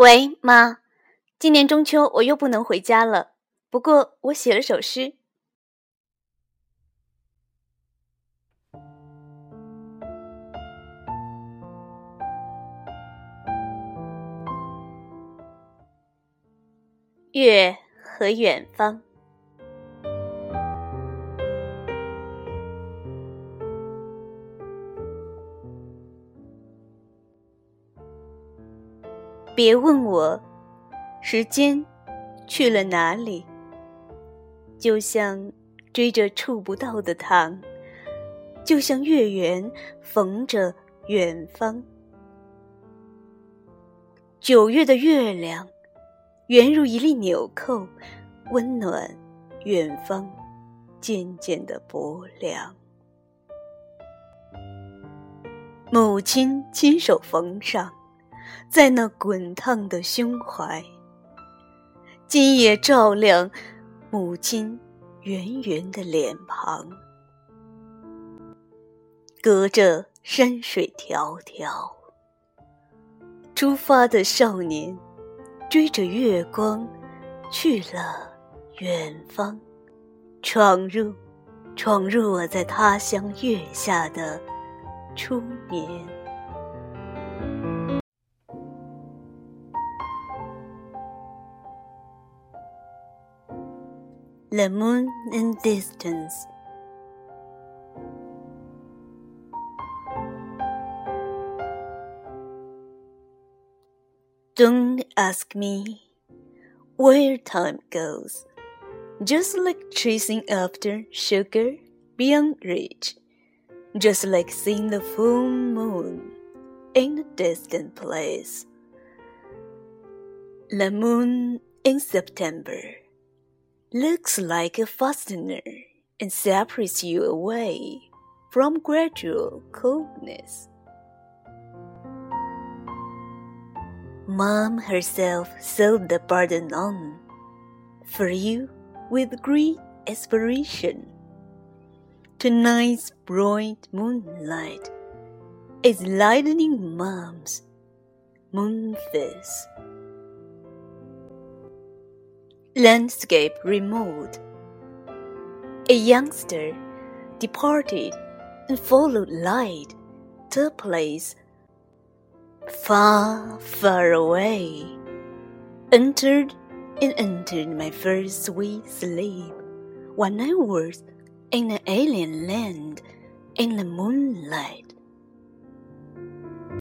喂，妈，今年中秋我又不能回家了。不过我写了首诗。月和远方，别问我时间去了哪里，就像追着触不到的糖，就像月圆缝着远方。九月的月亮。圆如一粒纽扣，温暖远方，渐渐的薄凉。母亲亲手缝上，在那滚烫的胸怀。今夜照亮母亲圆圆的脸庞，隔着山水迢迢，出发的少年。追着月光，去了远方，闯入，闯入我在他乡月下的初年。The moon in distance. Don't ask me where time goes, just like chasing after sugar beyond reach, just like seeing the full moon in a distant place. The moon in September looks like a fastener and separates you away from gradual coldness. Mom herself sewed the burden on for you with great aspiration. Tonight's bright moonlight is lightening Mom's moon face. Landscape removed. A youngster departed and followed light to a place far, far away. Entered and entered my first sweet sleep when I was in an alien land in the moonlight.